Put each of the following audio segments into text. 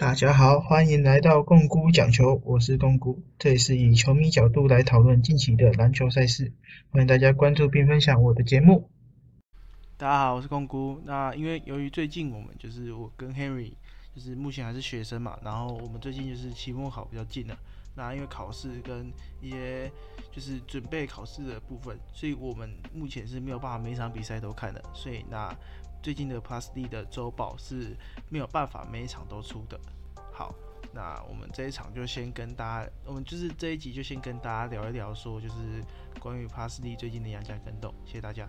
大家好，欢迎来到共估讲球，我是共估，这里是以球迷角度来讨论近期的篮球赛事，欢迎大家关注并分享我的节目。大家好，我是共估。那因为由于最近我们就是我跟 Henry 就是目前还是学生嘛，然后我们最近就是期末考比较近了，那因为考试跟一些就是准备考试的部分，所以我们目前是没有办法每场比赛都看的，所以那。最近的 Plus D 的周报是没有办法每一场都出的。好，那我们这一场就先跟大家，我们就是这一集就先跟大家聊一聊，说就是关于 Plus D 最近的杨将跟动。谢谢大家。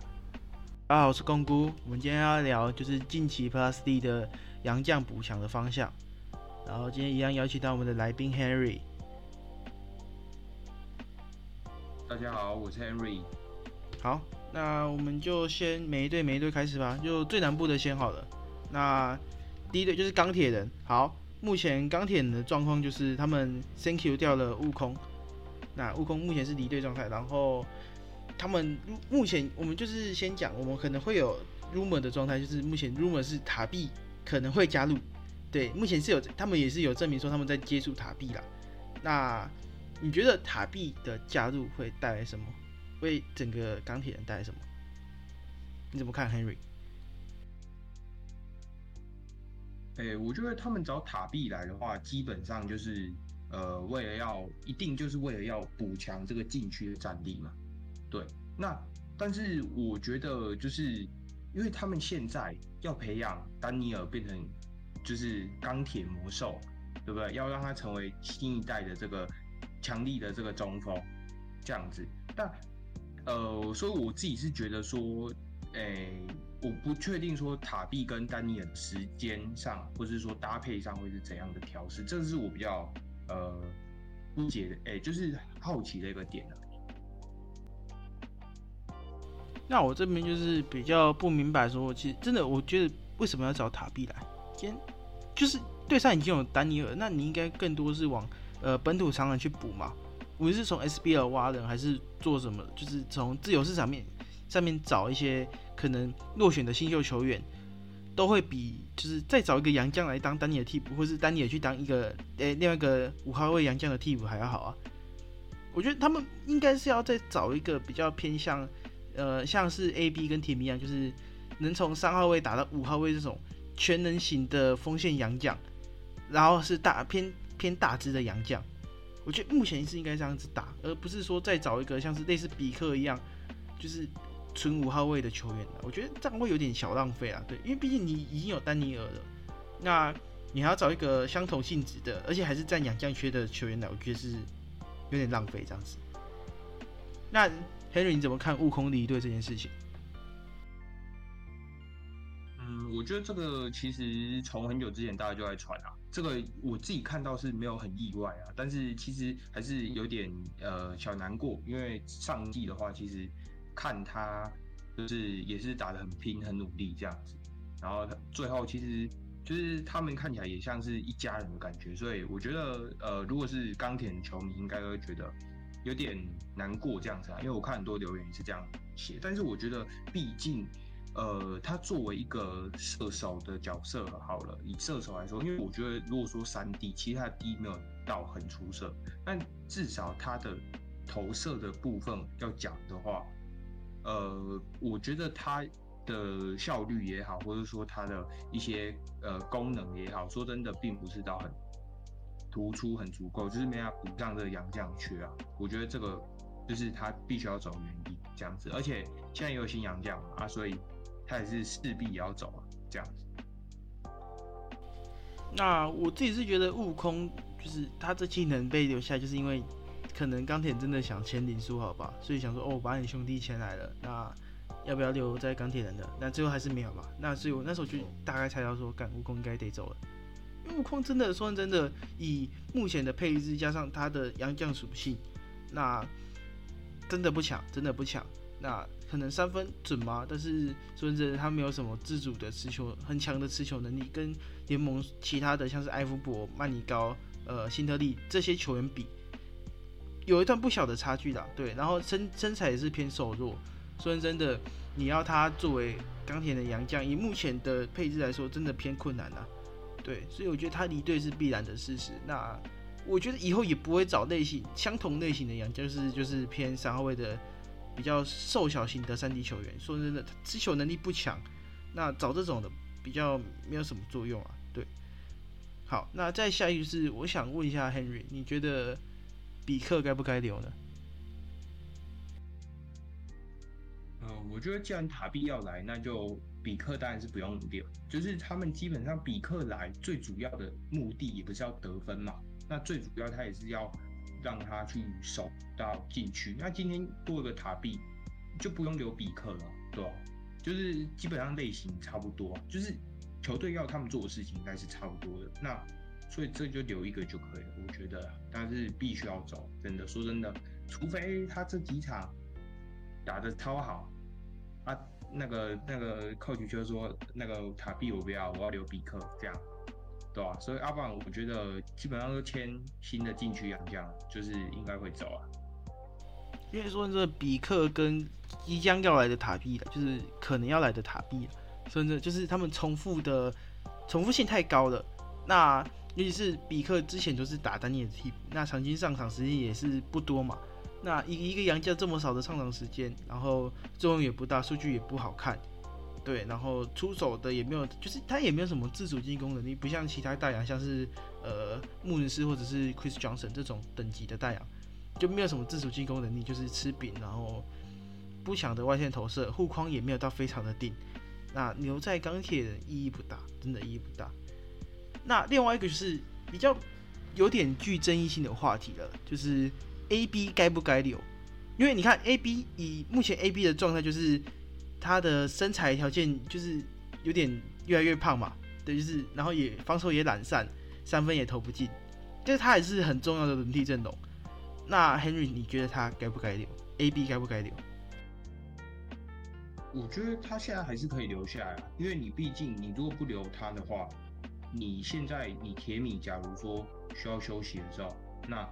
大家好，我是公姑。我们今天要聊就是近期 Plus D 的洋将补强的方向。然后今天一样邀请到我们的来宾 Henry。大家好，我是 Henry。好。那我们就先每一队每一队开始吧，就最南部的先好了。那第一队就是钢铁人。好，目前钢铁人的状况就是他们 Thank you 掉了悟空，那悟空目前是离队状态。然后他们目前我们就是先讲，我们可能会有 rumor 的状态，就是目前 rumor 是塔币可能会加入。对，目前是有他们也是有证明说他们在接触塔币啦。那你觉得塔币的加入会带来什么？为整个钢铁人带来什么？你怎么看，Henry？哎，我觉得他们找塔币来的话，基本上就是呃，为了要一定就是为了要补强这个禁区的战力嘛。对，那但是我觉得就是因为他们现在要培养丹尼尔变成就是钢铁魔兽，对不对？要让他成为新一代的这个强力的这个中锋，这样子，但。呃，所以我自己是觉得说，诶，我不确定说塔币跟丹尼尔时间上，或者是说搭配上会是怎样的调试，这是我比较呃不解的，诶，就是好奇的一个点那我这边就是比较不明白，说其实真的，我觉得为什么要找塔币来？先就是对上已经有丹尼尔，那你应该更多是往呃本土常人去补嘛。无论是从 SBL 挖人，还是做什么，就是从自由市场面上面找一些可能落选的新秀球员，都会比就是再找一个洋将来当丹尼尔替补，或是丹尼尔去当一个诶另外一个五号位洋将的替补还要好啊。我觉得他们应该是要再找一个比较偏向呃像是 AB 跟铁米一样，就是能从三号位打到五号位这种全能型的锋线洋将，然后是大偏偏大只的洋将。我觉得目前是应该这样子打，而不是说再找一个像是类似比克一样，就是纯五号位的球员了。我觉得这样会有点小浪费啊。对，因为毕竟你已经有丹尼尔了，那你还要找一个相同性质的，而且还是占两将缺的球员来，我觉得是有点浪费这样子。那 Henry 你怎么看悟空离队这件事情？嗯，我觉得这个其实从很久之前大家就在传啊。这个我自己看到是没有很意外啊，但是其实还是有点呃小难过，因为上季的话，其实看他就是也是打得很拼、很努力这样子，然后他最后其实就是他们看起来也像是一家人的感觉，所以我觉得呃，如果是钢铁球迷，应该会觉得有点难过这样子啊，因为我看很多留言是这样写，但是我觉得毕竟。呃，他作为一个射手的角色，好了，以射手来说，因为我觉得如果说三 D，其实他的 D 没有到很出色，但至少他的投射的部分要讲的话，呃，我觉得他的效率也好，或者说他的一些呃功能也好，说真的，并不是到很突出、很足够，就是没法补上这个洋将缺啊。我觉得这个就是他必须要走原因这样子，而且现在也有新洋将啊，所以。他也是势必也要走啊，这样子。那我自己是觉得悟空就是他这技能被留下，就是因为可能钢铁真的想签林书豪吧，所以想说哦，把你兄弟签来了，那要不要留在钢铁人的？那最后还是没有嘛。那所以我那时候就大概猜到说，干悟空应该得走了。因为悟空真的说真的，以目前的配置加上他的洋将属性，那真的不强，真的不强。那可能三分准吗？但是说真的，他没有什么自主的持球，很强的持球能力，跟联盟其他的像是埃弗伯、曼尼高、呃辛特利这些球员比，有一段不小的差距啦。对，然后身身材也是偏瘦弱。说真的，你要他作为钢铁的洋将，以目前的配置来说，真的偏困难啊。对，所以我觉得他离队是必然的事实。那我觉得以后也不会找类型相同类型的洋将，就是就是偏三号位的比较瘦小型的三 D 球员。说真的，他持球能力不强，那找这种的比较没有什么作用啊。对，好，那再下一个是我想问一下 Henry，你觉得比克该不该留呢？呃，我觉得既然塔比要来，那就比克当然是不用留。就是他们基本上比克来最主要的目的也不是要得分嘛，那最主要他也是要让他去守到禁区。那今天多一个塔比，就不用留比克了，对吧？就是基本上类型差不多，就是球队要他们做的事情应该是差不多的。那所以这就留一个就可以了，我觉得，但是必须要走，真的说真的，除非他这几场打的超好。啊，那个那个 coach 就说那个塔比我不要，我要留比克这样，对吧？所以阿棒我觉得基本上都签新的禁区洋将，就是应该会走啊。因为说这比克跟即将要来的塔比，就是可能要来的塔比，甚至就是他们重复的重复性太高了。那尤其是比克之前就是打丹尼尔替补，那场均上场时间也是不多嘛。那一一个洋将这么少的上场时间，然后作用也不大，数据也不好看，对，然后出手的也没有，就是他也没有什么自主进攻能力，不像其他大洋，像是呃穆伦斯或者是 Chris Johnson 这种等级的大洋，就没有什么自主进攻能力，就是吃饼，然后不强的外线投射，护框也没有到非常的定，那留在钢铁人意义不大，真的意义不大。那另外一个就是比较有点具争议性的话题了，就是。A B 该不该留？因为你看 A B 以目前 A B 的状态，就是他的身材条件就是有点越来越胖嘛，对，就是然后也防守也懒散，三分也投不进，就是他还是很重要的轮替阵容。那 Henry，你觉得他该不该留？A B 该不该留？我觉得他现在还是可以留下来，因为你毕竟你如果不留他的话，你现在你铁米假如说需要休息的时候，那。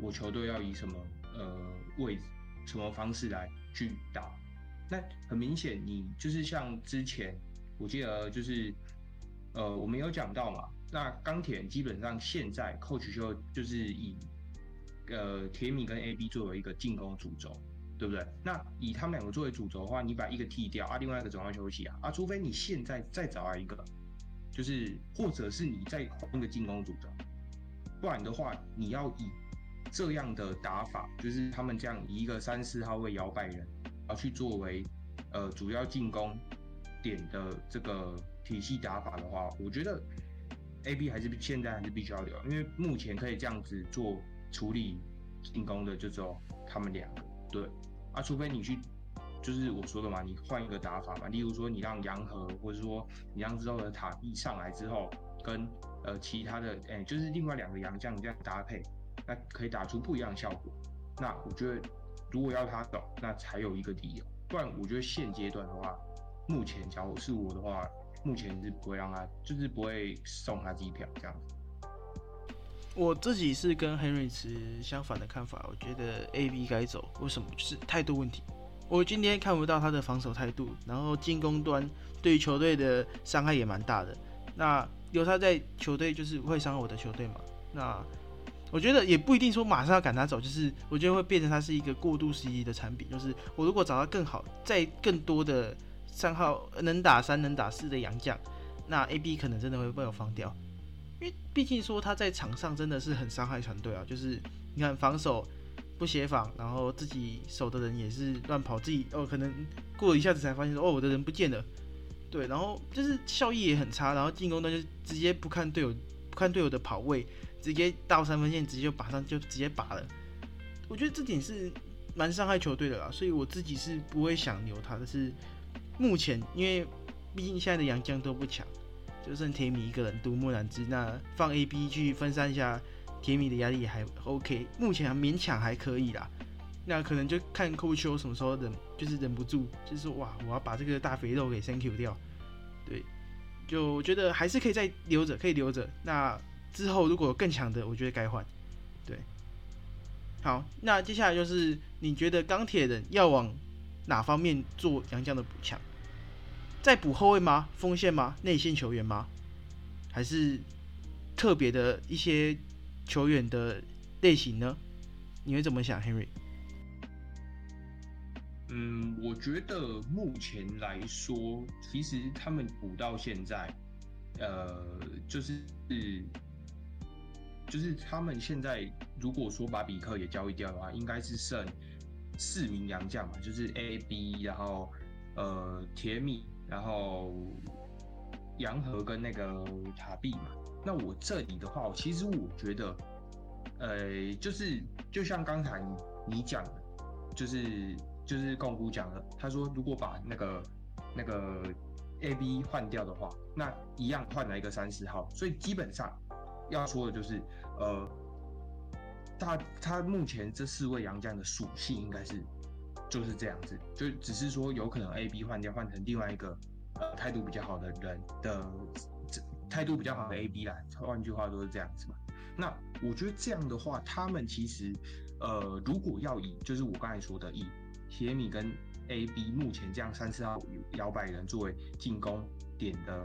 我球队要以什么呃位置、什么方式来去打？那很明显，你就是像之前我记得就是呃我们有讲到嘛，那钢铁基本上现在 coach 就就是以呃铁米跟 AB 作为一个进攻主轴，对不对？那以他们两个作为主轴的话，你把一个踢掉啊，另外一个总要休息啊啊，除非你现在再找来一个，就是或者是你在换个进攻主张，不然的话你要以。这样的打法，就是他们这样以一个三四号位摇摆人，然后去作为呃主要进攻点的这个体系打法的话，我觉得 A B 还是现在还是必须要留，因为目前可以这样子做处理进攻的就只有他们两个。对啊，除非你去就是我说的嘛，你换一个打法嘛，例如说你让杨和或者说你让之后的塔一上来之后，跟呃其他的哎就是另外两个洋将这样搭配。那可以打出不一样的效果。那我觉得，如果要他走，那才有一个理由。不然，我觉得现阶段的话，目前假如是我的话，目前是不会让他，就是不会送他机票这样子。我自己是跟 Henry 持相反的看法，我觉得 A B 该走。为什么？就是态度问题。我今天看不到他的防守态度，然后进攻端对于球队的伤害也蛮大的。那有他在球队，就是会伤害我的球队嘛？那。我觉得也不一定说马上要赶他走，就是我觉得会变成他是一个过渡时期的产品。就是我如果找到更好、在更多的三号能打三、能打四的洋将，那 A B 可能真的会被我放掉。因为毕竟说他在场上真的是很伤害团队啊。就是你看防守不协防，然后自己守的人也是乱跑，自己哦可能过了一下子才发现哦我的人不见了。对，然后就是效益也很差，然后进攻端就直接不看队友，不看队友的跑位。直接到三分线，直接就拔上，就直接拔了。我觉得这点是蛮伤害球队的啦，所以我自己是不会想留他的。是目前，因为毕竟现在的杨将都不强，就剩铁米一个人独木难支。那放 A B 去分散一下铁米的压力也还 OK，目前勉强还可以啦。那可能就看寇秋什么时候忍，就是忍不住，就是哇，我要把这个大肥肉给 Thank you 掉。对，就我觉得还是可以再留着，可以留着。那。之后如果更强的，我觉得该换。对，好，那接下来就是你觉得钢铁人要往哪方面做杨将的补强？再补后卫吗？锋线吗？内线球员吗？还是特别的一些球员的类型呢？你会怎么想，Henry？嗯，我觉得目前来说，其实他们补到现在，呃，就是就是他们现在如果说把比克也交易掉的话，应该是剩四名洋将嘛，就是 A、B，然后呃铁米，然后洋河跟那个塔比嘛。那我这里的话，其实我觉得，呃，就是就像刚才你讲的，就是就是共姑讲的，他说如果把那个那个 A、B 换掉的话，那一样换了一个三十号，所以基本上要说的就是，呃，他他目前这四位洋将的属性应该是就是这样子，就只是说有可能 A、B 换掉，换成另外一个呃态度比较好的人的。态度比较好的 A、B 啦，换句话说是这样子嘛。那我觉得这样的话，他们其实，呃，如果要以就是我刚才说的以铁米跟 A、B 目前这样三四号摇摆人作为进攻点的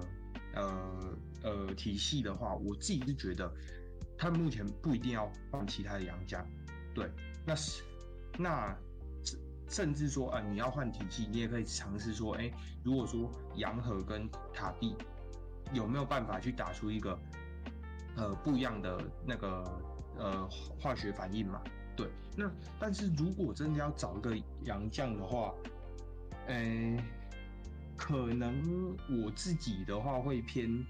呃呃体系的话，我自己是觉得他们目前不一定要换其他的洋将，对，那是那甚至说啊，你要换体系，你也可以尝试说，哎，如果说洋河跟塔蒂。有没有办法去打出一个呃不一样的那个呃化学反应嘛？对，那但是如果真的要找一个洋将的话，呃，可能我自己的话会偏。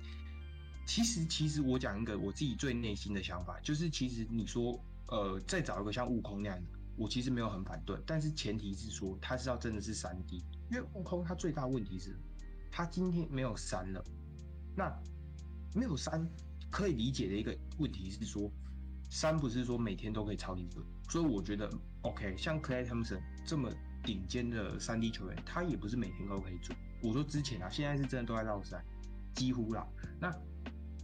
其实，其实我讲一个我自己最内心的想法，就是其实你说呃再找一个像悟空那样的，我其实没有很反对，但是前提是说他是要真的是三 D，因为悟空他最大问题是，他今天没有三了。那没有三可以理解的一个问题是说，三不是说每天都可以超级准，所以我觉得 OK，像 Clay Thompson 这么顶尖的三 D 球员，他也不是每天都可以准。我说之前啊，现在是真的都在绕三，几乎啦。那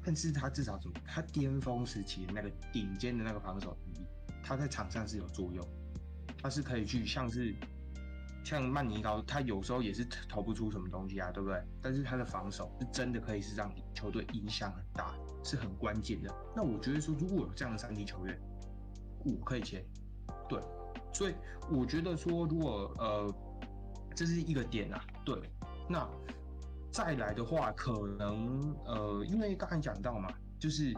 但是他至少怎么，他巅峰时期的那个顶尖的那个防守能力，他在场上是有作用，他是可以去像是。像曼尼高，他有时候也是投不出什么东西啊，对不对？但是他的防守是真的可以是让球队影响很大，是很关键的。那我觉得说，如果有这样的三 D 球员，我可以签。对，所以我觉得说，如果呃，这是一个点啊。对，那再来的话，可能呃，因为刚才讲到嘛，就是。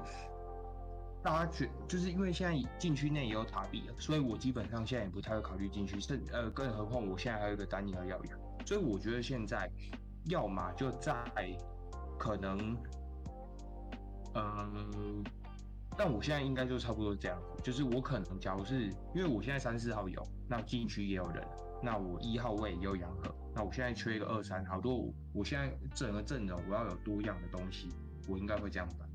大家觉就是因为现在禁区内也有塔比了，所以我基本上现在也不太会考虑禁区，甚呃，更何况我现在还有一个丹尼尔要养，所以我觉得现在要么就在可能，嗯，但我现在应该就差不多这样，就是我可能假如是因为我现在三四号有，那禁区也有人，那我一号位也有养和，那我现在缺一个二三，好多我现在整个阵容我要有多样的东西，我应该会这样办，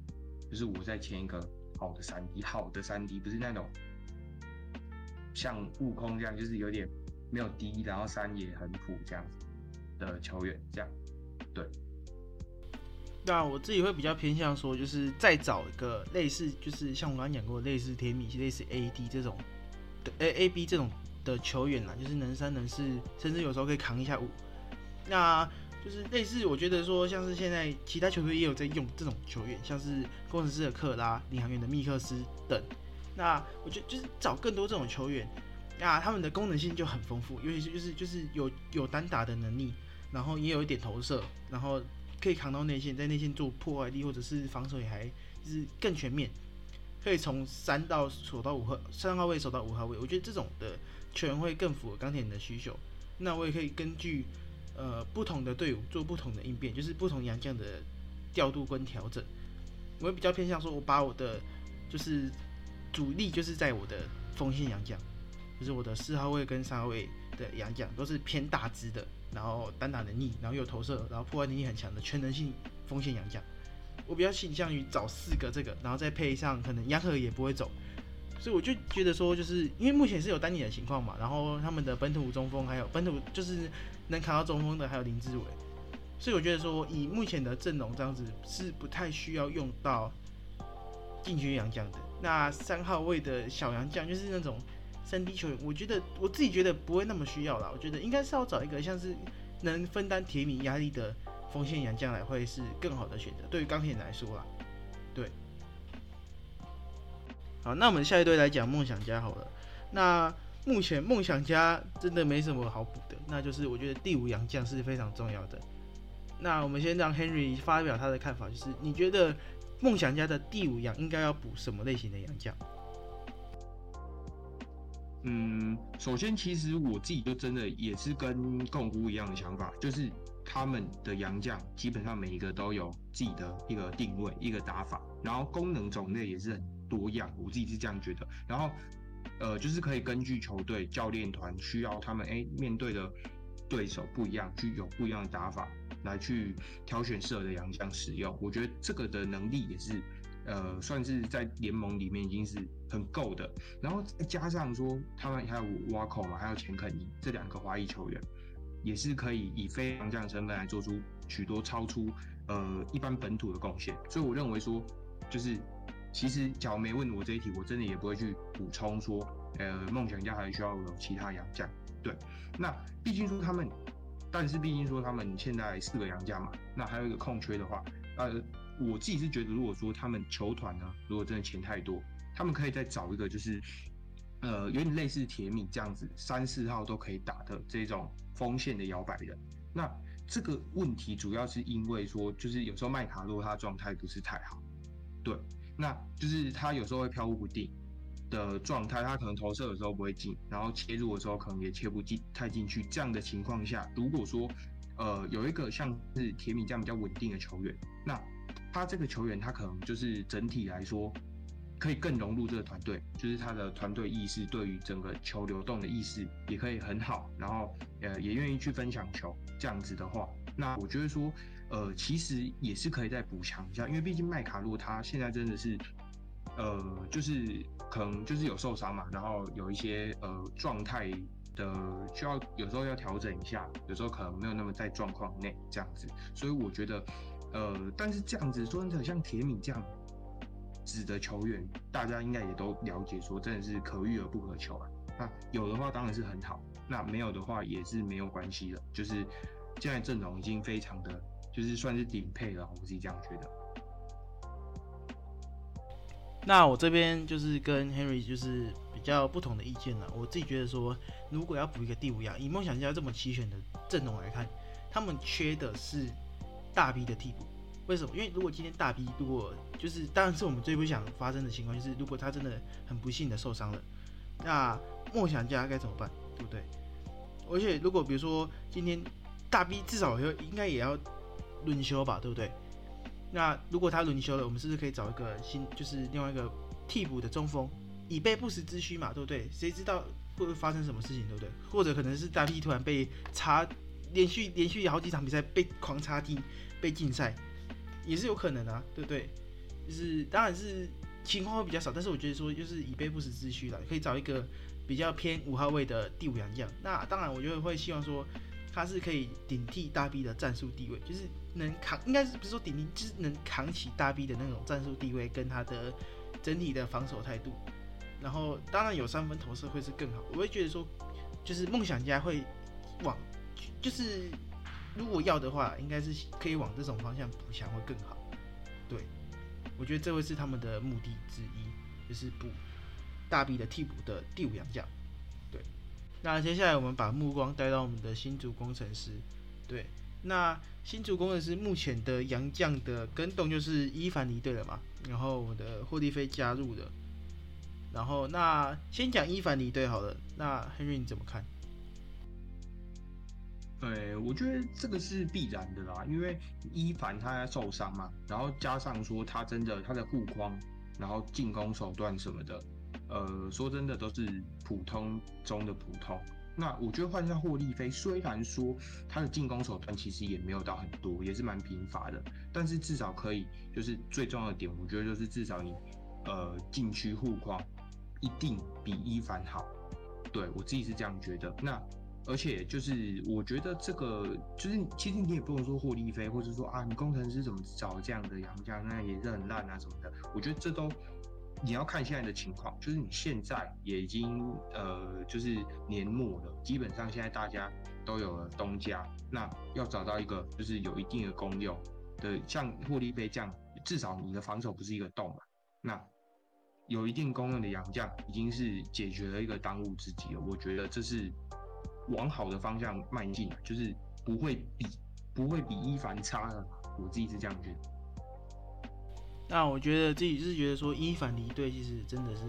就是我再签一个。好的三 D，好的三 D，不是那种像悟空这样，就是有点没有 D，然后三也很普这样子的球员，这样对。那我自己会比较偏向说，就是再找一个类似，就是像我刚刚讲过类似甜米，类似 AD 这种的 A A B 这种的球员啦，就是能三能四，甚至有时候可以扛一下五。那就是类似，我觉得说像是现在其他球队也有在用这种球员，像是工程师的克拉、领航员的密克斯等。那我觉得就是找更多这种球员，那他们的功能性就很丰富，尤其是就是就是有有单打的能力，然后也有一点投射，然后可以扛到内线，在内线做破坏力或者是防守也还就是更全面，可以从三到守到五号三号位守到五号位。我觉得这种的球员会更符合钢铁人的需求。那我也可以根据。呃，不同的队伍做不同的应变，就是不同洋将的调度跟调整。我会比较偏向说，我把我的就是主力就是在我的锋线洋将，就是我的四号位跟三号位的洋将都是偏大只的，然后单打能力，然后又投射，然后破坏能力很强的全能性锋线洋将。我比较倾向于找四个这个，然后再配上可能洋河也不会走，所以我就觉得说，就是因为目前是有丹尼的情况嘛，然后他们的本土中锋还有本土就是。能扛到中锋的还有林志伟，所以我觉得说以目前的阵容这样子是不太需要用到禁区洋将的。那三号位的小洋将就是那种三 D 球员，我觉得我自己觉得不会那么需要啦。我觉得应该是要找一个像是能分担铁米压力的锋线洋将来会是更好的选择。对于钢铁来说啦，对。好，那我们下一队来讲梦想家好了。那目前梦想家真的没什么好补，那就是我觉得第五洋将是非常重要的。那我们先让 Henry 发表他的看法，就是你觉得梦想家的第五洋应该要补什么类型的洋将？嗯，首先其实我自己就真的也是跟共估一样的想法，就是他们的洋将基本上每一个都有自己的一个定位、一个打法，然后功能种类也是很多样，我自己是这样觉得。然后，呃，就是可以根据球队教练团需要他们哎面对的对手不一样，具有不一样的打法，来去挑选适合的洋将使用。我觉得这个的能力也是。呃，算是在联盟里面已经是很够的，然后再加上说他们还有挖口嘛，还有钱肯尼这两个华裔球员，也是可以以非常将的身份来做出许多超出呃一般本土的贡献。所以我认为说，就是其实假如没问我这一题，我真的也不会去补充说，呃，梦想家还需要有其他洋将。对，那毕竟说他们，但是毕竟说他们现在四个洋将嘛，那还有一个空缺的话，呃。我自己是觉得，如果说他们球团呢，如果真的钱太多，他们可以再找一个，就是呃，有点类似铁米这样子，三四号都可以打的这种锋线的摇摆人。那这个问题主要是因为说，就是有时候麦卡洛他状态不是太好，对，那就是他有时候会飘忽不定的状态，他可能投射的时候不会进，然后切入的时候可能也切不进太进去。这样的情况下，如果说呃有一个像是铁米这样比较稳定的球员，那他这个球员，他可能就是整体来说可以更融入这个团队，就是他的团队意识对于整个球流动的意识也可以很好，然后呃也愿意去分享球，这样子的话，那我觉得说呃其实也是可以再补强一下，因为毕竟麦卡洛他现在真的是呃就是可能就是有受伤嘛，然后有一些呃状态的需要有时候要调整一下，有时候可能没有那么在状况内这样子，所以我觉得。呃，但是这样子说真的，像铁米这样子的球员，大家应该也都了解，说真的是可遇而不可求啊。那有的话当然是很好，那没有的话也是没有关系的。就是现在阵容已经非常的，就是算是顶配了，我自己这样觉得。那我这边就是跟 Henry 就是比较不同的意见了。我自己觉得说，如果要补一个第五样，以梦想家这么齐全的阵容来看，他们缺的是。大 B 的替补，为什么？因为如果今天大 B 如果就是，当然是我们最不想发生的情况，就是如果他真的很不幸的受伤了，那梦想家该怎么办？对不对？而且如果比如说今天大 B 至少要应该也要轮休吧，对不对？那如果他轮休了，我们是不是可以找一个新，就是另外一个替补的中锋，以备不时之需嘛，对不对？谁知道会不会发生什么事情，对不对？或者可能是大 B 突然被查。连续连续好几场比赛被狂插踢，被禁赛，也是有可能啊，对不对？就是当然是情况会比较少，但是我觉得说就是以备不时之需了，可以找一个比较偏五号位的第五洋将。那当然，我觉得会希望说他是可以顶替大 B 的战术地位，就是能扛，应该是不是说顶替，就是能扛起大 B 的那种战术地位跟他的整体的防守态度。然后当然有三分投射会是更好，我会觉得说就是梦想家会往。就是如果要的话，应该是可以往这种方向补强会更好。对，我觉得这会是他们的目的之一，就是补大 B 的替补的第五洋将。那接下来我们把目光带到我们的新竹工程师。对，那新竹工程师目前的杨将的跟动就是伊凡离队了嘛，然后我的霍利菲加入的。然后那先讲伊凡离队好了，那 Henry 你怎么看？对，我觉得这个是必然的啦，因为伊凡他受伤嘛，然后加上说他真的他的护框，然后进攻手段什么的，呃，说真的都是普通中的普通。那我觉得换上霍利菲，虽然说他的进攻手段其实也没有到很多，也是蛮贫乏的，但是至少可以，就是最重要的点，我觉得就是至少你呃禁区护框一定比伊凡好。对我自己是这样觉得。那而且就是，我觉得这个就是，其实你也不能说霍利菲，或者说啊，你工程师怎么找这样的洋将，那也是很烂啊什么的。我觉得这都你要看现在的情况，就是你现在也已经呃，就是年末了，基本上现在大家都有了东家，那要找到一个就是有一定的功用的，像霍利菲这样，至少你的防守不是一个洞嘛，那有一定功用的洋将，已经是解决了一个当务之急了。我觉得这是往好的方向迈进，就是不会比不会比伊凡差了。我自己是这样觉得。那我觉得自己是觉得说伊凡离队，其实真的是，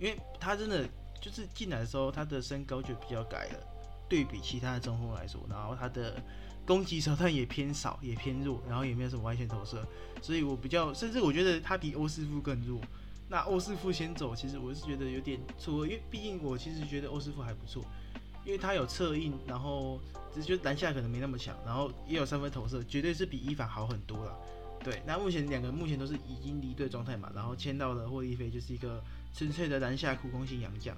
因为他真的就是进来的时候，他的身高就比较改了，对比其他的中锋来说，然后他的攻击手段也偏少，也偏弱，然后也没有什么外线投射，所以我比较甚至我觉得他比欧师傅更弱。那欧师傅先走，其实我是觉得有点错，因为毕竟我其实觉得欧师傅还不错，因为他有策应，然后只是觉得篮下可能没那么强，然后也有三分投射，绝对是比伊凡好很多了。对，那目前两个目前都是已经离队状态嘛，然后签到的霍利菲就是一个纯粹的篮下苦攻型洋将。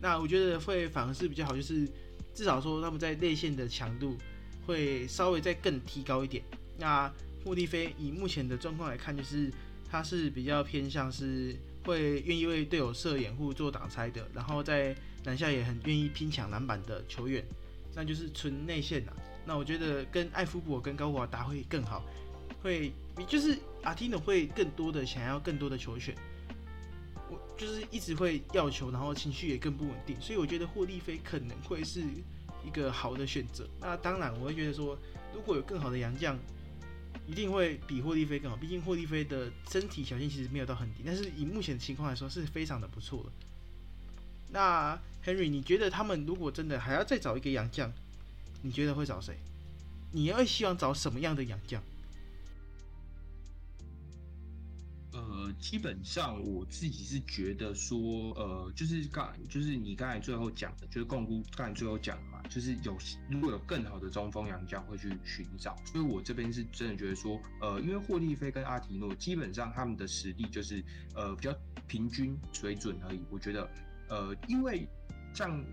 那我觉得会反而是比较好，就是至少说他们在内线的强度会稍微再更提高一点。那霍利菲以目前的状况来看，就是。他是比较偏向是会愿意为队友设掩护做挡拆的，然后在篮下也很愿意拼抢篮板的球员，那就是纯内线呐。那我觉得跟艾夫伯跟高华达会更好，会就是阿提诺会更多的想要更多的球权，我就是一直会要求，然后情绪也更不稳定，所以我觉得霍利菲可能会是一个好的选择。那当然我会觉得说，如果有更好的洋将。一定会比霍利菲更好，毕竟霍利菲的身体条件其实没有到很低，但是以目前的情况来说是非常的不错的。那 Henry，你觉得他们如果真的还要再找一个洋将，你觉得会找谁？你会希望找什么样的洋将？基本上我自己是觉得说，呃，就是刚就是你刚才最后讲的，就是共估刚才最后讲的嘛，就是有如果有更好的中锋洋将会去寻找，所以我这边是真的觉得说，呃，因为霍利菲跟阿提诺基本上他们的实力就是呃比较平均水准而已，我觉得，呃，因为像。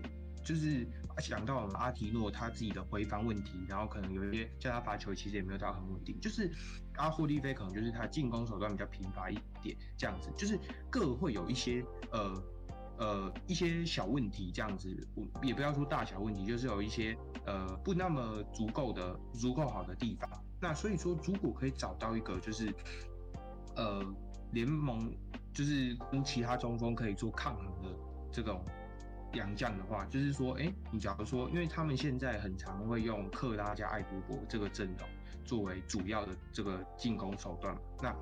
就是想到阿提诺他自己的回防问题，然后可能有一些叫他罚球其实也没有到很稳定。就是阿霍利菲可能就是他进攻手段比较贫乏一点，这样子，就是各会有一些呃呃一些小问题这样子，也不要说大小问题，就是有一些呃不那么足够的足够好的地方。那所以说，如果可以找到一个就是呃联盟就是跟其他中锋可以做抗衡的这种。洋将的话，就是说，哎，你假如说，因为他们现在很常会用克拉加艾夫伯这个阵容作为主要的这个进攻手段。那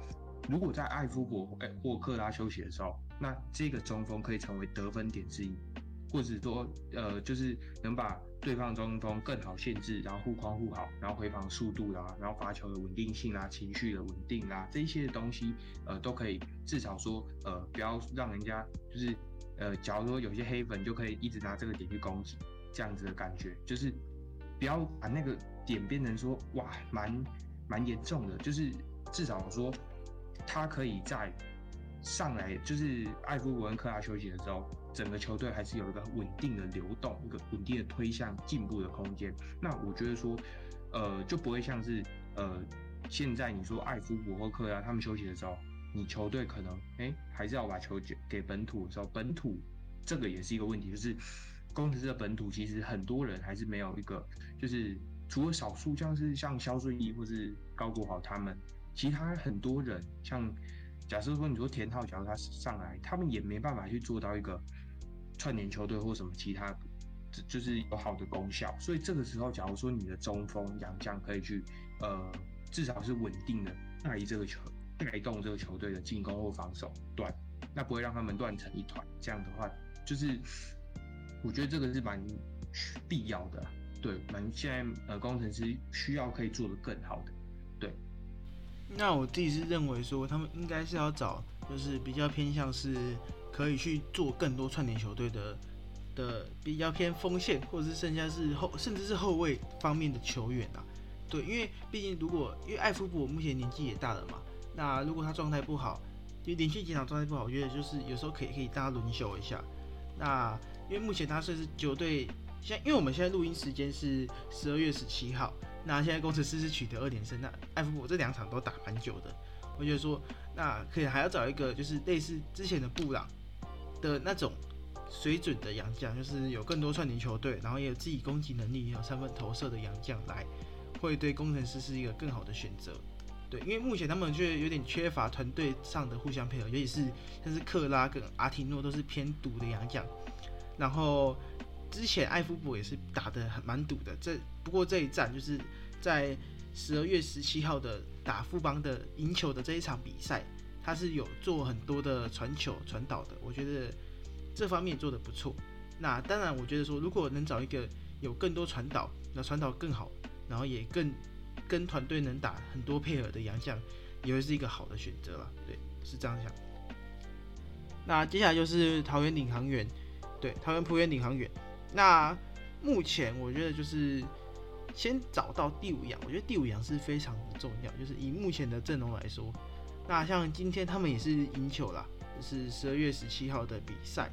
如果在艾夫伯哎或克拉休息的时候，那这个中锋可以成为得分点之一，或者说，呃，就是能把对方中锋更好限制，然后护框护好，然后回防速度啦，然后罚球的稳定性啦，情绪的稳定啦，这一些东西，呃，都可以至少说，呃，不要让人家就是。呃，假如说有些黑粉就可以一直拿这个点去攻击，这样子的感觉，就是不要把那个点变成说哇，蛮蛮严重的，就是至少说他可以在上来，就是艾弗伯跟克拉休息的时候，整个球队还是有一个稳定的流动，一个稳定的推向进步的空间。那我觉得说，呃，就不会像是呃，现在你说艾夫伯或克拉他们休息的时候。你球队可能哎，还是要把球给给本土的时候，本土这个也是一个问题，就是工程师的本土其实很多人还是没有一个，就是除了少数像是像肖顺义或是高国豪他们，其他很多人像假设说你说田浩，假如他上来，他们也没办法去做到一个串联球队或什么其他，就是有好的功效。所以这个时候，假如说你的中锋杨将可以去呃，至少是稳定的带这个球。带动这个球队的进攻或防守端，那不会让他们乱成一团。这样的话，就是我觉得这个是蛮必要的，对，蛮现在呃工程师需要可以做得更好的，对。那我自己是认为说，他们应该是要找就是比较偏向是可以去做更多串联球队的的比较偏锋线，或者是剩下是后甚至是后卫方面的球员啊。对，因为毕竟如果因为艾弗伯目前年纪也大了嘛。那如果他状态不好，就连续几场状态不好，我觉得就是有时候可以可以大家轮休一下。那因为目前他算是球队，现因为我们现在录音时间是十二月十七号，那现在工程师是取得二连胜，那艾弗伯这两场都打蛮久的，我觉得说那可以还要找一个就是类似之前的布朗的那种水准的洋将，就是有更多串联球队，然后也有自己攻击能力，也有三分投射的洋将来，会对工程师是一个更好的选择。对，因为目前他们却有点缺乏团队上的互相配合，尤其是像是克拉跟阿提诺都是偏独的洋将，然后之前艾夫伯也是打的很蛮赌的，这不过这一战就是在十二月十七号的打富邦的赢球的这一场比赛，他是有做很多的传球传导的，我觉得这方面做的不错。那当然，我觉得说如果能找一个有更多传导，那传导更好，然后也更跟团队能打很多配合的洋将，也会是一个好的选择了。对，是这样想。那接下来就是桃园领航员，对，桃园璞园领航员。那目前我觉得就是先找到第五样，我觉得第五样是非常的重要，就是以目前的阵容来说，那像今天他们也是赢球了，就是十二月十七号的比赛，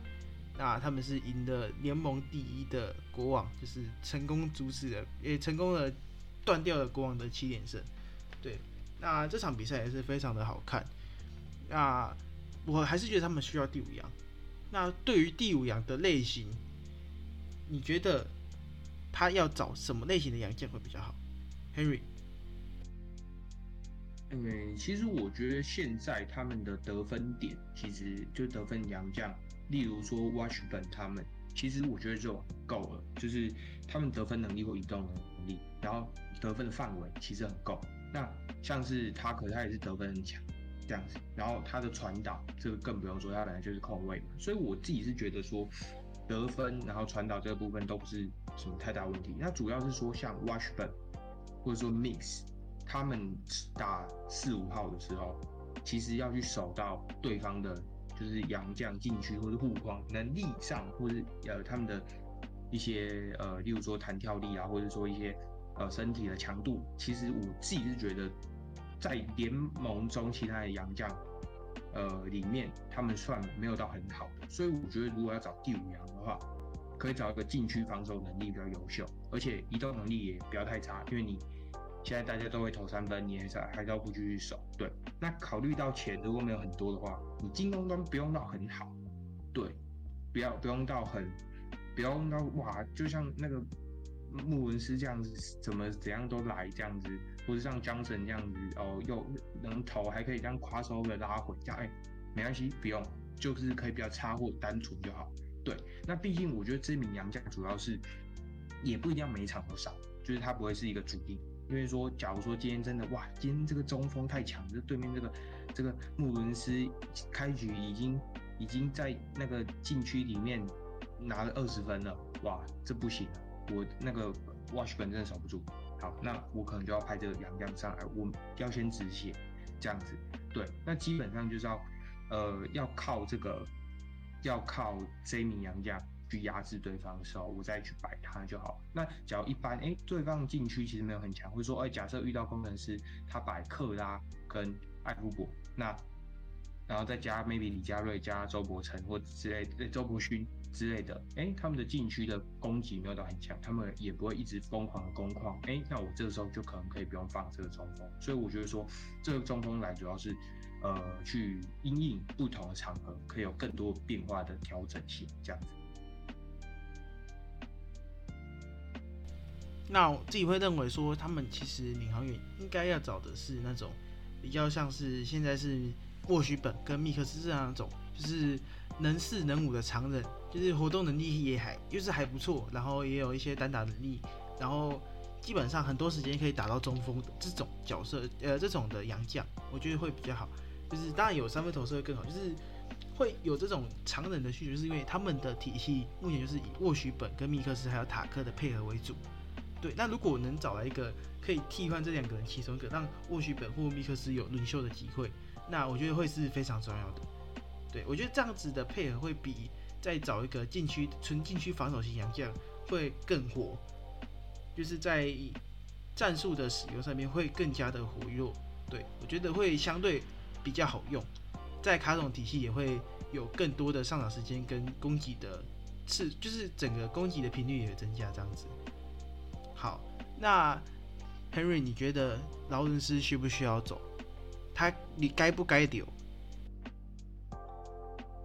那他们是赢的联盟第一的国王，就是成功阻止了，也成功的断掉了国王的七连胜。对，那这场比赛也是非常的好看。那我还是觉得他们需要第五羊。那对于第五羊的类型，你觉得他要找什么类型的洋将会比较好？Henry，嗯，其实我觉得现在他们的得分点其实就得分洋将，例如说 Washburn 他们，其实我觉得就够了，就是他们得分能力或移动能力，然后得分的范围其实很够。那像是他，可他也是得分很强。这样子，然后他的传导，这个更不用说，他本来就是控卫嘛，所以我自己是觉得说得分，然后传导这个部分都不是什么太大问题。那主要是说像 Washburn 或者说 Mix，他们打四五号的时候，其实要去守到对方的，就是洋将禁区或者护框能力上，或者呃他们的一些呃，例如说弹跳力啊，或者说一些呃身体的强度，其实我自己是觉得。在联盟中，其他的洋将，呃，里面他们算没有到很好的，所以我觉得如果要找第五洋的话，可以找一个禁区防守能力比较优秀，而且移动能力也不要太差，因为你现在大家都会投三分，你还是还是要不继续守。对，那考虑到钱如果没有很多的话，你进攻端不用到很好，对，不要不用到很，不用到哇，就像那个穆文斯这样子，怎么怎样都来这样子。或者像江神这样子哦，又能投，还可以这样跨收的拉回，这样哎，没关系，不用，就是可以比较差或单纯就好。对，那毕竟我觉得这名洋将主要是也不一定要每场都上，就是他不会是一个主力。因为说，假如说今天真的哇，今天这个中锋太强，这对面这个这个穆伦斯开局已经已经在那个禁区里面拿了二十分了，哇，这不行，我那个 Watch 本真的守不住。好，那我可能就要派这个洋将上来，我要先止血，这样子。对，那基本上就是要，呃，要靠这个，要靠这名洋将去压制对方的时候，我再去摆他就好。那假如一般，哎，对方禁区其实没有很强，或者说，哎，假设遇到工程师，他摆克拉跟艾夫伯，那然后再加 maybe 李佳瑞加周伯成或之类的，周伯勋。之类的，哎，他们的禁区的攻击没有到很强，他们也不会一直疯狂的攻框，哎，那我这个时候就可能可以不用放这个中锋，所以我觉得说这个中锋来主要是，呃，去因应不同的场合，可以有更多变化的调整性，这样子。那我自己会认为说，他们其实领航员应该要找的是那种比较像是现在是沃许本跟密克斯这样种，就是能四能五的常人。就是活动能力也还，就是还不错，然后也有一些单打能力，然后基本上很多时间可以打到中锋的这种角色，呃，这种的洋将，我觉得会比较好。就是当然有三分投射会更好，就是会有这种常人的需求，是因为他们的体系目前就是以沃许本跟密克斯还有塔克的配合为主。对，那如果能找来一个可以替换这两个人其中一个，让沃许本或密克斯有轮休的机会，那我觉得会是非常重要的。对我觉得这样子的配合会比。再找一个禁区纯禁区防守型洋将会更火，就是在战术的使用上面会更加的活跃。对我觉得会相对比较好用，在卡总体系也会有更多的上场时间跟攻击的次，就是整个攻击的频率也会增加这样子。好，那 Henry，你觉得劳伦斯需不需要走？他你该不该丢？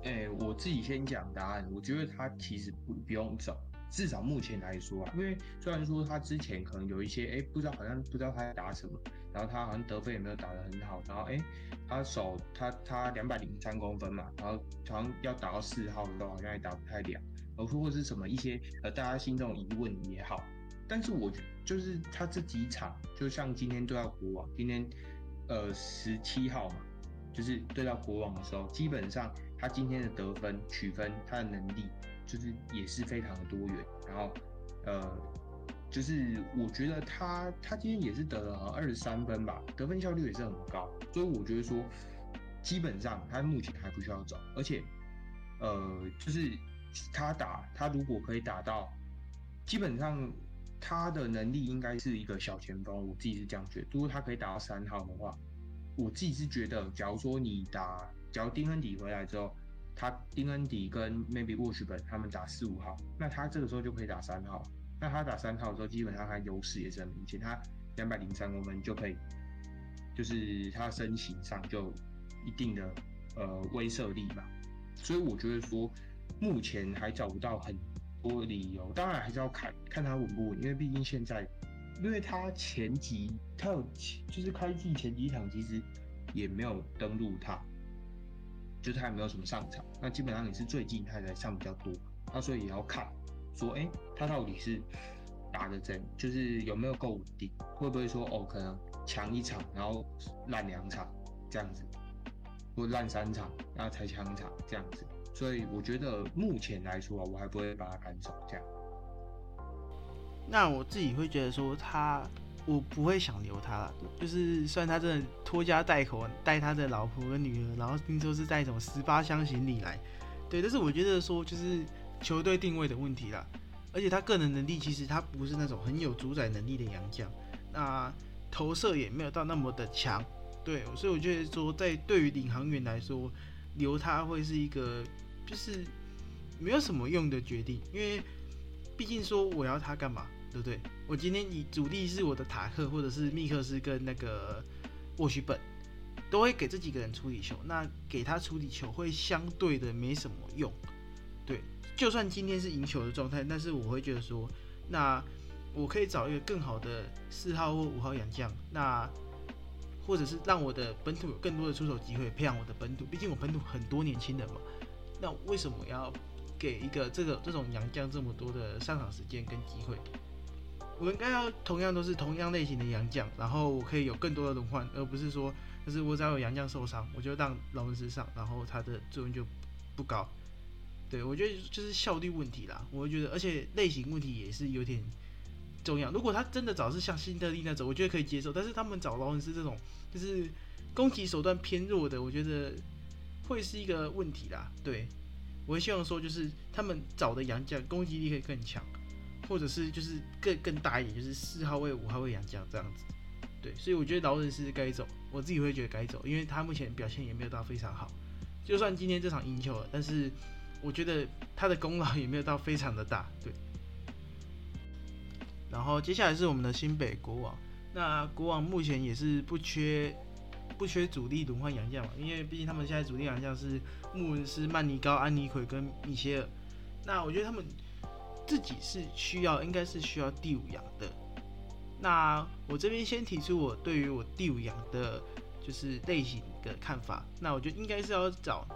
哎，我自己先讲答案。我觉得他其实不不用走，至少目前来说啊，因为虽然说他之前可能有一些哎不知道好像不知道他在打什么，然后他好像得分也没有打得很好，然后哎他手他他两百零三公分嘛，然后好像要打到四号的时候好像也打不太了，而或或是什么一些呃大家心中的疑问也好，但是我觉就是他这几场就像今天对到国王，今天呃十七号嘛，就是对到国王的时候，基本上他今天的得分取分他的能力。就是也是非常的多元，然后，呃，就是我觉得他他今天也是得了二十三分吧，得分效率也是很高，所以我觉得说，基本上他目前还不需要走，而且，呃，就是他打他如果可以打到，基本上他的能力应该是一个小前锋，我自己是这样觉得。如果他可以打到三号的话，我自己是觉得，假如说你打，假如丁恩迪回来之后。他丁恩迪跟 maybe 沃许本他们打四五号，那他这个时候就可以打三号。那他打三号的时候，基本上他优势也是很明显，他两百零三公分就可以，就是他身形上就一定的呃威慑力吧。所以我觉得说，目前还找不到很多理由，当然还是要看看他稳不稳，因为毕竟现在，因为他前几他有就是开季前几场其实也没有登录他。就是他也没有什么上场，那基本上也是最近他才上比较多，那所以也要看，说哎，他到底是打的怎，就是有没有够稳定，会不会说哦，可能强一场，然后烂两场这样子，或烂三场，然后才强一场这样子，所以我觉得目前来说啊，我还不会把他赶走这样。那我自己会觉得说他。我不会想留他了，就是虽然他真的拖家带口带他的老婆跟女儿，然后听说是带什么十八箱行李来，对，但是我觉得说就是球队定位的问题啦，而且他个人能力其实他不是那种很有主宰能力的洋将，那投射也没有到那么的强，对，所以我觉得说在对于领航员来说留他会是一个就是没有什么用的决定，因为毕竟说我要他干嘛？对不对？我今天以主力是我的塔克，或者是密克斯跟那个沃许本，都会给这几个人处理球。那给他处理球会相对的没什么用。对，就算今天是赢球的状态，但是我会觉得说，那我可以找一个更好的四号或五号洋将，那或者是让我的本土有更多的出手机会，培养我的本土。毕竟我本土很多年轻人嘛。那为什么要给一个这个这种洋将这么多的上场时间跟机会？我应该要同样都是同样类型的洋将，然后我可以有更多的轮换，而不是说，就是我只要有洋将受伤，我就让劳伦斯上，然后他的作用就不高。对我觉得就是效率问题啦，我觉得，而且类型问题也是有点重要。如果他真的找是像辛德利那种，我觉得可以接受，但是他们找劳伦斯这种就是攻击手段偏弱的，我觉得会是一个问题啦。对我希望说，就是他们找的洋将攻击力可以更强。或者是就是更更大一点，就是四号位、五号位洋将这样子，对，所以我觉得劳伦斯该走，我自己会觉得该走，因为他目前表现也没有到非常好。就算今天这场赢球了，但是我觉得他的功劳也没有到非常的大，对。然后接下来是我们的新北国王，那国王目前也是不缺不缺主力轮换洋将嘛，因为毕竟他们现在主力洋将是穆文斯、曼尼高、安妮奎跟米歇尔，那我觉得他们。自己是需要，应该是需要第五羊的。那我这边先提出我对于我第五羊的，就是类型的看法。那我觉得应该是要找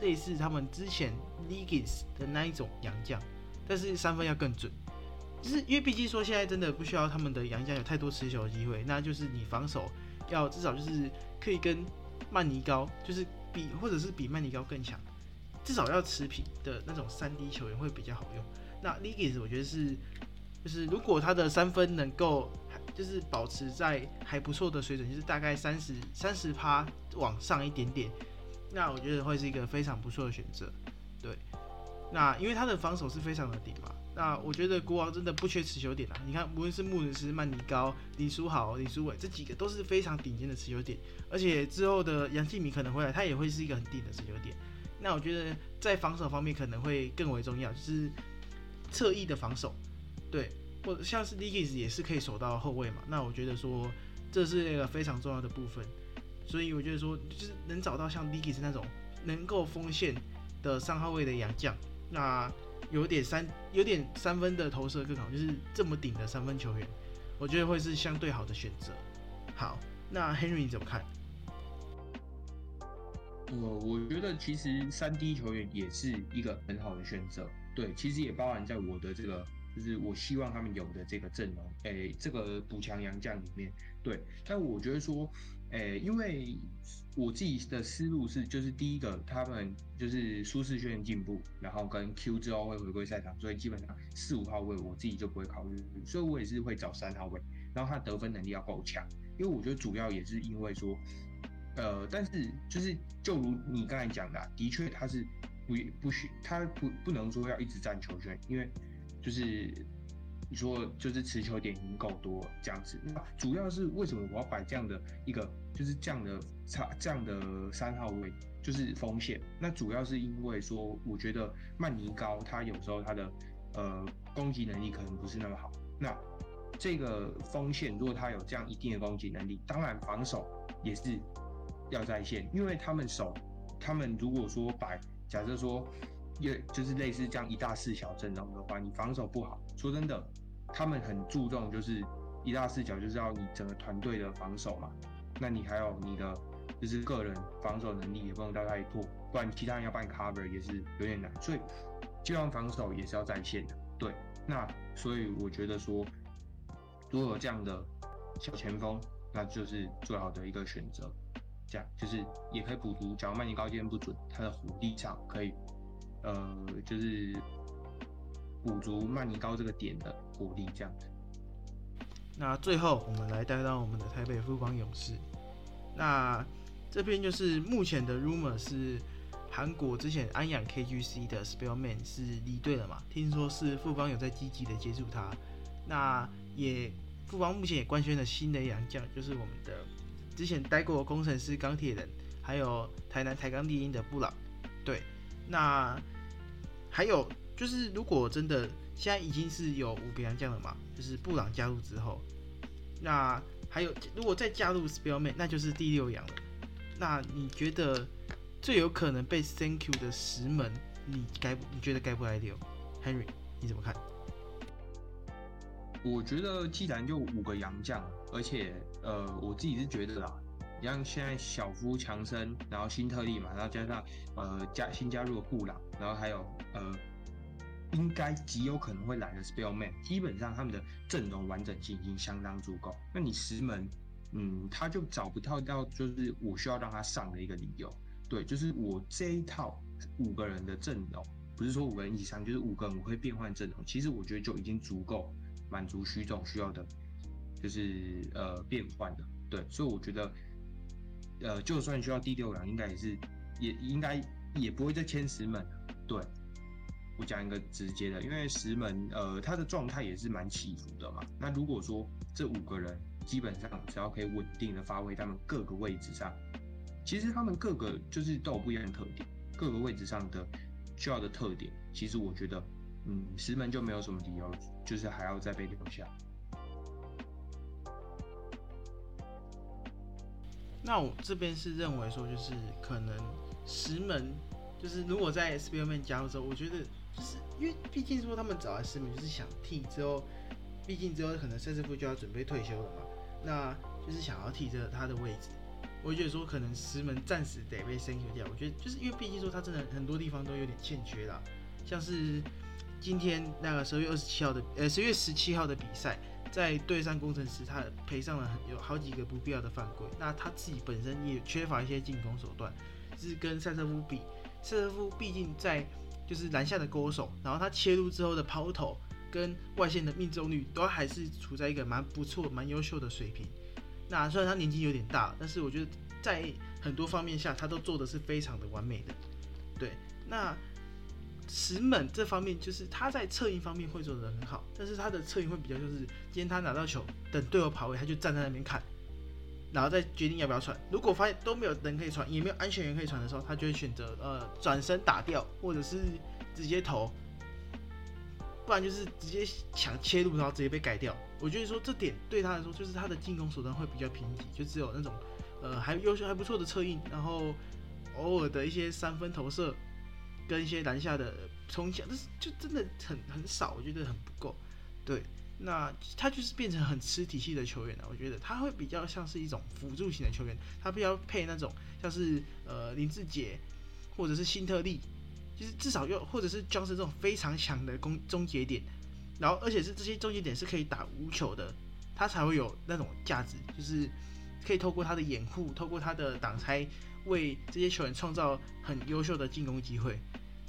类似他们之前 Legis 的那一种洋将，但是三分要更准。就是因为毕竟说现在真的不需要他们的洋将有太多持球的机会，那就是你防守要至少就是可以跟曼尼高，就是比或者是比曼尼高更强，至少要持平的那种三 D 球员会比较好用。那 Legis 我觉得是，就是如果他的三分能够还就是保持在还不错的水准，就是大概三十三十趴往上一点点，那我觉得会是一个非常不错的选择。对，那因为他的防守是非常的顶嘛，那我觉得国王真的不缺持球点啊。你看，无论是穆伦斯、曼尼高、李书豪、李书伟这几个都是非常顶尖的持球点，而且之后的杨继米可能回来，他也会是一个很顶的持球点。那我觉得在防守方面可能会更为重要，就是。侧翼的防守，对，或者像是 l i g i s 也是可以守到后卫嘛？那我觉得说这是一个非常重要的部分，所以我觉得说就是能找到像 l i g i s 那种能够锋线的三号位的洋将，那有点三有点三分的投射更好，就是这么顶的三分球员，我觉得会是相对好的选择。好，那 Henry 你怎么看？呃，我觉得其实三 D 球员也是一个很好的选择。对，其实也包含在我的这个，就是我希望他们有的这个阵容，诶，这个补强洋将里面。对，但我觉得说，诶，因为我自己的思路是，就是第一个，他们就是舒适圈进步，然后跟 Q 之后会回归赛场，所以基本上四五号位我自己就不会考虑，所以我也是会找三号位，然后他得分能力要够强，因为我觉得主要也是因为说，呃，但是就是就如你刚才讲的，的确他是不不许他不不能说要一直占球权，因为就是。你说就是持球点已经够多这样子，那主要是为什么我要摆这样的一个就是这样的差这样的三号位，就是锋线。那主要是因为说，我觉得曼尼高他有时候他的呃攻击能力可能不是那么好。那这个锋线如果他有这样一定的攻击能力，当然防守也是要在线，因为他们守他们如果说摆假设说，也就是类似这样一大四小阵容的话，你防守不好，说真的。他们很注重就是一大四小，就是要你整个团队的防守嘛。那你还有你的就是个人防守能力也不能到太破，不然其他人要帮你 cover 也是有点难。所以基本上防守也是要在线的。对，那所以我觉得说，如果有这样的小前锋，那就是最好的一个选择。这样就是也可以补足，假如曼尼高今天不准，他的火力上可以呃就是。补足曼尼高这个点的火力，这样子。那最后我们来带到我们的台北富邦勇士。那这边就是目前的 rumor 是韩国之前安养 KGC 的 Spellman 是离队了嘛？听说是富邦有在积极的接触他。那也富邦目前也官宣了新的洋将，就是我们的之前待过工程师、钢铁人，还有台南台钢第一的布朗。对，那还有。就是如果真的现在已经是有五个洋将了嘛，就是布朗加入之后，那还有如果再加入 Spellman，那就是第六洋了。那你觉得最有可能被 Thank you 的十门，你该你觉得该不该留？Henry，你怎么看？我觉得既然就五个洋将，而且呃，我自己是觉得啊，像现在小夫强森，然后新特利嘛，然后加上呃加新加入的布朗，然后还有呃。应该极有可能会来的 Spellman，基本上他们的阵容完整性已经相当足够。那你石门，嗯，他就找不到到就是我需要让他上的一个理由。对，就是我这一套五个人的阵容，不是说五个人一起上，就是五个人我会变换阵容。其实我觉得就已经足够满足徐总需要的，就是呃变换的。对，所以我觉得，呃，就算需要第六人，应该也是也应该也不会再签石门。对。我讲一个直接的，因为石门呃，他的状态也是蛮起伏的嘛。那如果说这五个人基本上只要可以稳定的发挥他们各个位置上，其实他们各个就是都有不一样的特点，各个位置上的需要的特点，其实我觉得，嗯，石门就没有什么理由，就是还要再被留下。那我这边是认为说，就是可能石门就是如果在 S B O 面加入之后，我觉得。就是因为毕竟说他们找来石门就是想替之后，毕竟之后可能赛斯夫就要准备退休了嘛，那就是想要替这他的位置。我觉得说可能石门暂时得被升级掉。我觉得就是因为毕竟说他真的很多地方都有点欠缺啦，像是今天那个十二月二十七号的呃十月十七号的比赛，在对上工程师，他赔上了很有好几个不必要的犯规。那他自己本身也缺乏一些进攻手段，是跟赛瑟夫比，赛瑟夫毕竟在。就是篮下的勾手，然后他切入之后的抛投跟外线的命中率都还是处在一个蛮不错、蛮优秀的水平。那虽然他年纪有点大，但是我觉得在很多方面下他都做的是非常的完美的。对，那石门这方面就是他在策应方面会做的很好，但是他的策应会比较就是今天他拿到球，等队友跑位，他就站在那边看。然后再决定要不要传。如果发现都没有人可以传，也没有安全员可以传的时候，他就会选择呃转身打掉，或者是直接投，不然就是直接抢切入，然后直接被改掉。我觉得说这点对他来说，就是他的进攻手段会比较贫瘠，就只有那种呃还优秀还不错的策应，然后偶尔的一些三分投射跟一些篮下的冲抢，但是就真的很很少，我觉得很不够。对，那他就是变成很吃体系的球员了。我觉得他会比较像是一种辅助型的球员，他比较配那种像是呃林志杰或者是辛特利，就是至少又或者是僵尸这种非常强的攻终结点，然后而且是这些终结点是可以打无球的，他才会有那种价值，就是可以透过他的掩护，透过他的挡拆，为这些球员创造很优秀的进攻机会。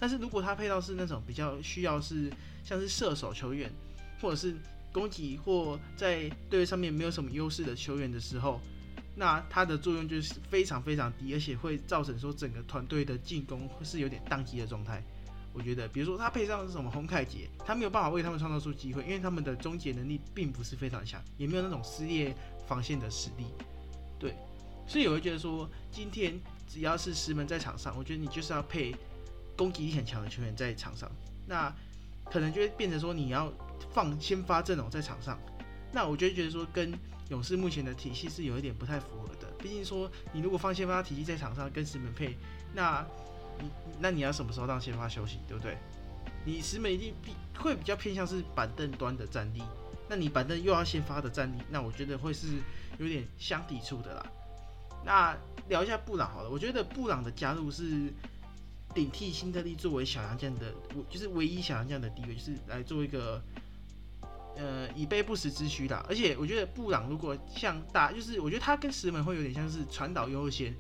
但是如果他配到是那种比较需要是像是射手球员，或者是攻击或在队上面没有什么优势的球员的时候，那他的作用就是非常非常低，而且会造成说整个团队的进攻是有点宕机的状态。我觉得，比如说他配上是什么洪凯杰，他没有办法为他们创造出机会，因为他们的终结能力并不是非常强，也没有那种撕裂防线的实力。对，所以我会觉得说，今天只要是石门在场上，我觉得你就是要配攻击力很强的球员在场上，那可能就会变成说你要放先发阵容在场上。那我就觉得说，跟勇士目前的体系是有一点不太符合的。毕竟说，你如果放先发体系在场上跟石门配，那你那你要什么时候让先发休息，对不对？你石门一定会比较偏向是板凳端的战力，那你板凳又要先发的战力，那我觉得会是有点相抵触的啦。那聊一下布朗好了，我觉得布朗的加入是顶替辛特利作为小杨将的，我就是唯一小杨将的地位，就是来做一个呃以备不时之需的。而且我觉得布朗如果像大，就是我觉得他跟石门会有点像是传导优先，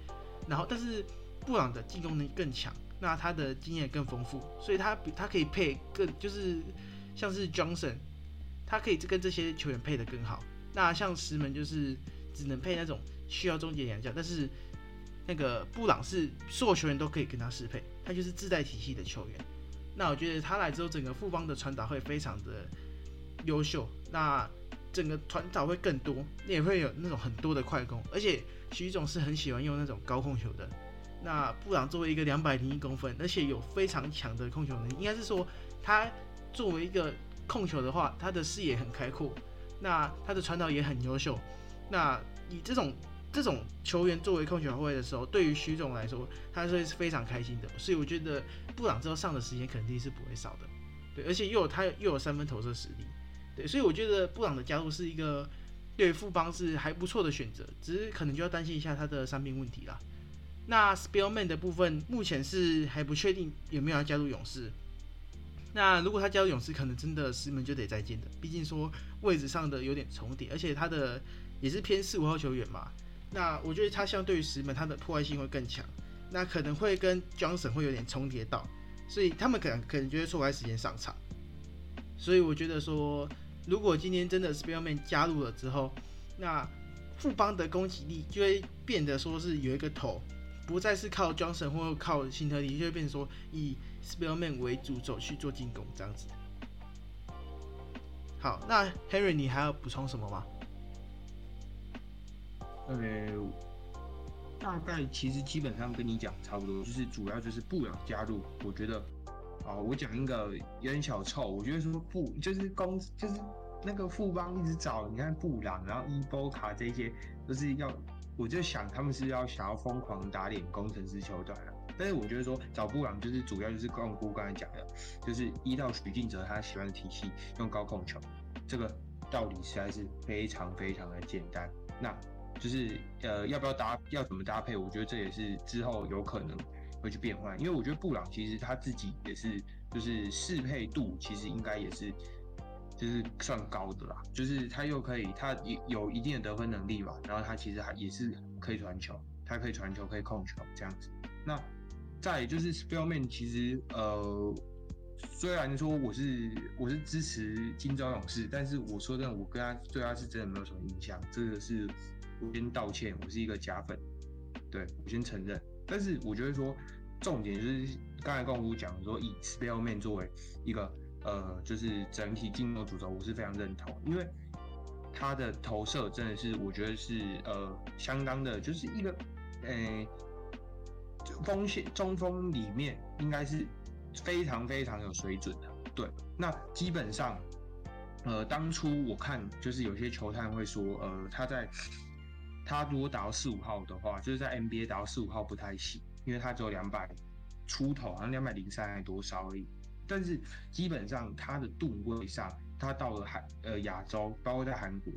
然后但是。布朗的进攻能力更强，那他的经验更丰富，所以他比他可以配更就是像是 Johnson，他可以跟这些球员配的更好。那像石门就是只能配那种需要终结两将，但是那个布朗是所有球员都可以跟他适配，他就是自带体系的球员。那我觉得他来之后，整个富邦的传导会非常的优秀，那整个传导会更多，也会有那种很多的快攻，而且徐总是很喜欢用那种高控球的。那布朗作为一个两百零一公分，而且有非常强的控球能力，应该是说他作为一个控球的话，他的视野很开阔，那他的传导也很优秀。那以这种这种球员作为控球后卫的时候，对于徐总来说，他是非常开心的。所以我觉得布朗之后上的时间肯定是不会少的，对，而且又有他又有三分投射实力，对，所以我觉得布朗的加入是一个对富邦是还不错的选择，只是可能就要担心一下他的伤病问题啦。那 Spillman 的部分目前是还不确定有没有要加入勇士。那如果他加入勇士，可能真的石门就得再见的。毕竟说位置上的有点重叠，而且他的也是偏四五号球员嘛。那我觉得他相对于石门，他的破坏性会更强。那可能会跟 Johnson 会有点重叠到，所以他们可能可能就会错开时间上场。所以我觉得说，如果今天真的 Spellman 加入了之后，那富邦的攻击力就会变得说是有一个头。不再是靠 Johnson 或靠辛特利，就会变成说以 Spellman 为主走去做进攻这样子。好，那 Harry 你还要补充什么吗？呃，大概其实基本上跟你讲差不多，就是主要就是布朗加入，我觉得啊，我讲一个有点小臭，我觉得说布就是公就是那个富邦一直找，你看布朗，然后伊波卡这些都是要。我就想他们是要想要疯狂打脸工程师球队了，但是我觉得说找布朗就是主要就是光姑刚才讲的，就是依照许敬哲他喜欢的体系用高控球，这个道理实在是非常非常的简单。那就是呃要不要搭要怎么搭配，我觉得这也是之后有可能会去变换，因为我觉得布朗其实他自己也是就是适配度其实应该也是。就是算高的啦，就是他又可以，他有有一定的得分能力吧，然后他其实还也是可以传球，他可以传球，可以控球这样子。那再就是 Spillman，其实呃，虽然说我是我是支持金州勇士，但是我说真的，我跟他对他是真的没有什么印象，这个是先道歉，我是一个假粉，对我先承认。但是我觉得说重点就是刚才跟我讲说以 Spellman 作为一个。呃，就是整体进攻主轴，我是非常认同，因为他的投射真的是，我觉得是呃相当的，就是一个呃锋线中锋里面应该是非常非常有水准的。对，那基本上呃当初我看就是有些球探会说，呃他在他如果打到四五号的话，就是在 NBA 打到四五号不太行，因为他只有两百出头，好像两百零三还多少而已。但是基本上他的吨位上，他到了韩呃亚洲，包括在韩国，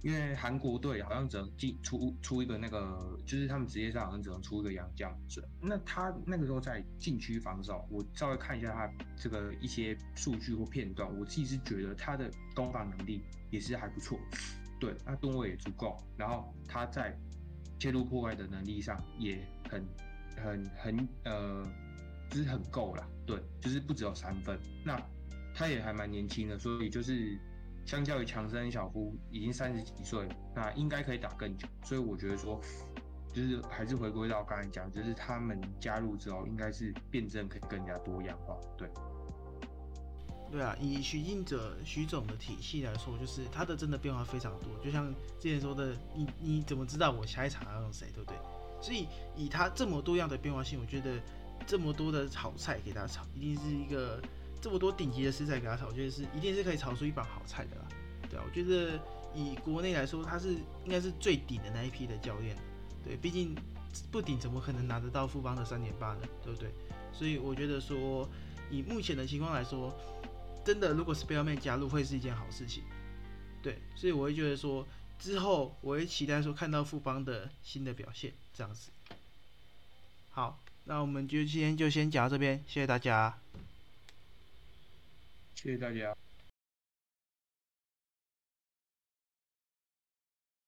因为韩国队好像只能进出出一个那个，就是他们职业上好像只能出一个洋将准。那他那个时候在禁区防守，我稍微看一下他这个一些数据或片段，我自己是觉得他的攻防能力也是还不错，对，那吨位也足够，然后他在切入破坏的能力上也很很很呃。就是很够了，对，就是不只有三分。那他也还蛮年轻的，所以就是相较于强森小夫已经三十几岁，那应该可以打更久。所以我觉得说，就是还是回归到刚才讲，就是他们加入之后，应该是辩证可以更加多样化。对，对啊，以徐静者徐总的体系来说，就是他的真的变化非常多。就像之前说的，你你怎么知道我下一场要用谁，对不对？所以以他这么多样的变化性，我觉得。这么多的炒菜给他炒，一定是一个这么多顶级的食材给他炒，我觉得是一定是可以炒出一盘好菜的啦。对啊，我觉得以国内来说，他是应该是最顶的那一批的教练。对，毕竟不顶怎么可能拿得到富邦的三点八呢？对不对？所以我觉得说，以目前的情况来说，真的如果是贝尔曼加入，会是一件好事情。对，所以我会觉得说，之后我会期待说看到富邦的新的表现，这样子。好。那我们就今天就先讲到这边，谢谢大家，谢谢大家。